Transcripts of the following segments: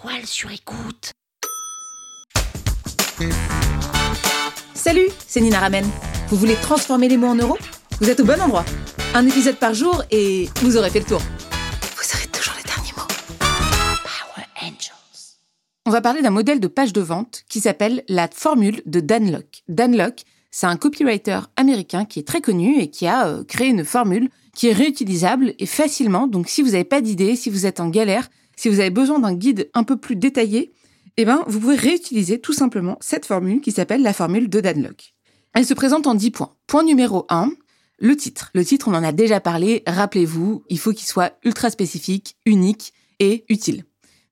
toile sur écoute. Salut, c'est Nina Ramen. Vous voulez transformer les mots en euros? Vous êtes au bon endroit. Un épisode par jour et vous aurez fait le tour. Vous aurez toujours les derniers mots. Power Angels. On va parler d'un modèle de page de vente qui s'appelle la formule de Dan Locke. Dan Locke, c'est un copywriter américain qui est très connu et qui a euh, créé une formule qui est réutilisable et facilement. Donc si vous n'avez pas d'idée, si vous êtes en galère, si vous avez besoin d'un guide un peu plus détaillé, eh ben, vous pouvez réutiliser tout simplement cette formule qui s'appelle la formule de Dan Locke. Elle se présente en 10 points. Point numéro 1, le titre. Le titre, on en a déjà parlé, rappelez-vous, il faut qu'il soit ultra spécifique, unique et utile.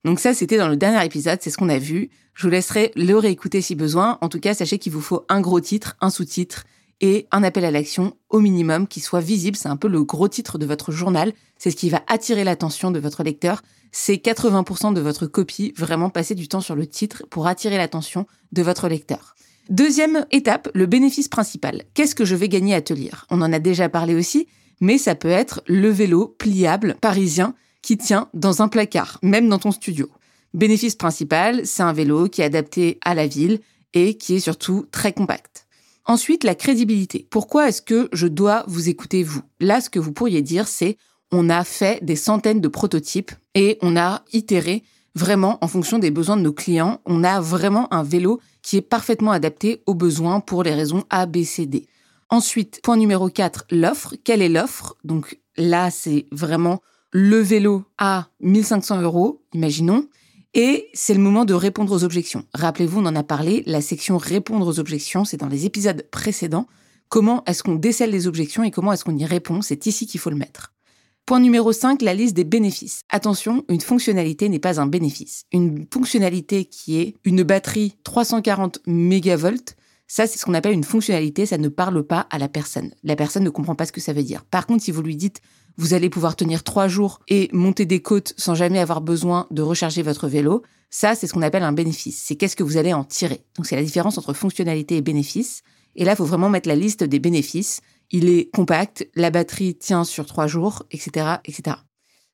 Donc ça, c'était dans le dernier épisode, c'est ce qu'on a vu. Je vous laisserai le réécouter si besoin. En tout cas, sachez qu'il vous faut un gros titre, un sous-titre et un appel à l'action au minimum qui soit visible. C'est un peu le gros titre de votre journal. C'est ce qui va attirer l'attention de votre lecteur. C'est 80% de votre copie. Vraiment passer du temps sur le titre pour attirer l'attention de votre lecteur. Deuxième étape, le bénéfice principal. Qu'est-ce que je vais gagner à te lire? On en a déjà parlé aussi, mais ça peut être le vélo pliable parisien qui tient dans un placard, même dans ton studio. Bénéfice principal, c'est un vélo qui est adapté à la ville et qui est surtout très compact. Ensuite, la crédibilité. Pourquoi est-ce que je dois vous écouter vous? Là, ce que vous pourriez dire, c'est on a fait des centaines de prototypes et on a itéré vraiment en fonction des besoins de nos clients. On a vraiment un vélo qui est parfaitement adapté aux besoins pour les raisons A, B, C, D. Ensuite, point numéro 4, l'offre. Quelle est l'offre? Donc là, c'est vraiment le vélo à 1500 euros, imaginons. Et c'est le moment de répondre aux objections. Rappelez-vous, on en a parlé, la section répondre aux objections, c'est dans les épisodes précédents. Comment est-ce qu'on décèle les objections et comment est-ce qu'on y répond? C'est ici qu'il faut le mettre. Point numéro 5, la liste des bénéfices. Attention, une fonctionnalité n'est pas un bénéfice. Une fonctionnalité qui est une batterie 340 mégavolt, ça c'est ce qu'on appelle une fonctionnalité, ça ne parle pas à la personne. La personne ne comprend pas ce que ça veut dire. Par contre, si vous lui dites vous allez pouvoir tenir trois jours et monter des côtes sans jamais avoir besoin de recharger votre vélo, ça c'est ce qu'on appelle un bénéfice. C'est qu'est-ce que vous allez en tirer. Donc c'est la différence entre fonctionnalité et bénéfice. Et là, il faut vraiment mettre la liste des bénéfices il est compact, la batterie tient sur trois jours, etc., etc.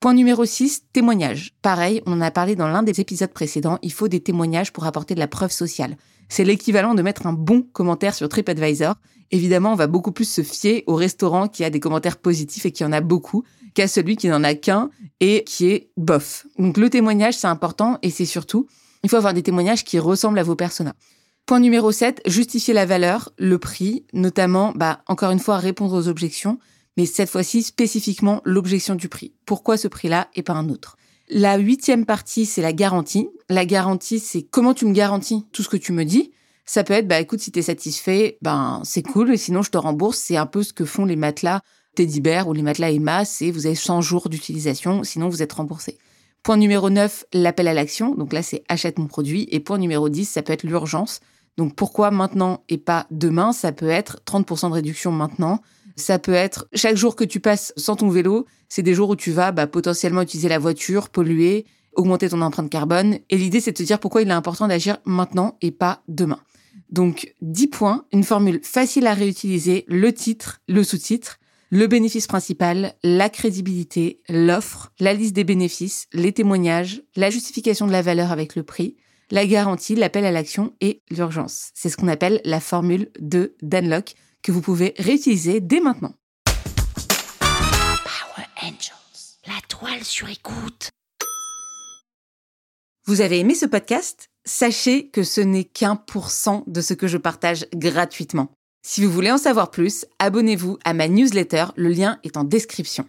Point numéro 6, témoignage. Pareil, on en a parlé dans l'un des épisodes précédents, il faut des témoignages pour apporter de la preuve sociale. C'est l'équivalent de mettre un bon commentaire sur TripAdvisor. Évidemment, on va beaucoup plus se fier au restaurant qui a des commentaires positifs et qui en a beaucoup qu'à celui qui n'en a qu'un et qui est bof. Donc le témoignage, c'est important et c'est surtout, il faut avoir des témoignages qui ressemblent à vos personas. Point numéro 7, justifier la valeur, le prix, notamment, bah, encore une fois, répondre aux objections, mais cette fois-ci spécifiquement l'objection du prix. Pourquoi ce prix-là et pas un autre? La huitième partie, c'est la garantie. La garantie, c'est comment tu me garantis tout ce que tu me dis. Ça peut être, bah écoute, si t'es satisfait, ben c'est cool, sinon je te rembourse. C'est un peu ce que font les matelas Teddy Bear ou les matelas Emma, c'est vous avez 100 jours d'utilisation, sinon vous êtes remboursé. Point numéro 9, l'appel à l'action. Donc là, c'est achète mon produit. Et point numéro 10, ça peut être l'urgence. Donc pourquoi maintenant et pas demain? Ça peut être 30% de réduction maintenant. Ça peut être chaque jour que tu passes sans ton vélo, c'est des jours où tu vas bah, potentiellement utiliser la voiture, polluer, augmenter ton empreinte carbone. Et l'idée, c'est de te dire pourquoi il est important d'agir maintenant et pas demain. Donc 10 points, une formule facile à réutiliser, le titre, le sous-titre, le bénéfice principal, la crédibilité, l'offre, la liste des bénéfices, les témoignages, la justification de la valeur avec le prix, la garantie, l'appel à l'action et l'urgence. C'est ce qu'on appelle la formule de Danlock que vous pouvez réutiliser dès maintenant. Power Angels. La toile sur écoute. Vous avez aimé ce podcast? Sachez que ce n'est qu'un pour cent de ce que je partage gratuitement. Si vous voulez en savoir plus, abonnez-vous à ma newsletter, le lien est en description.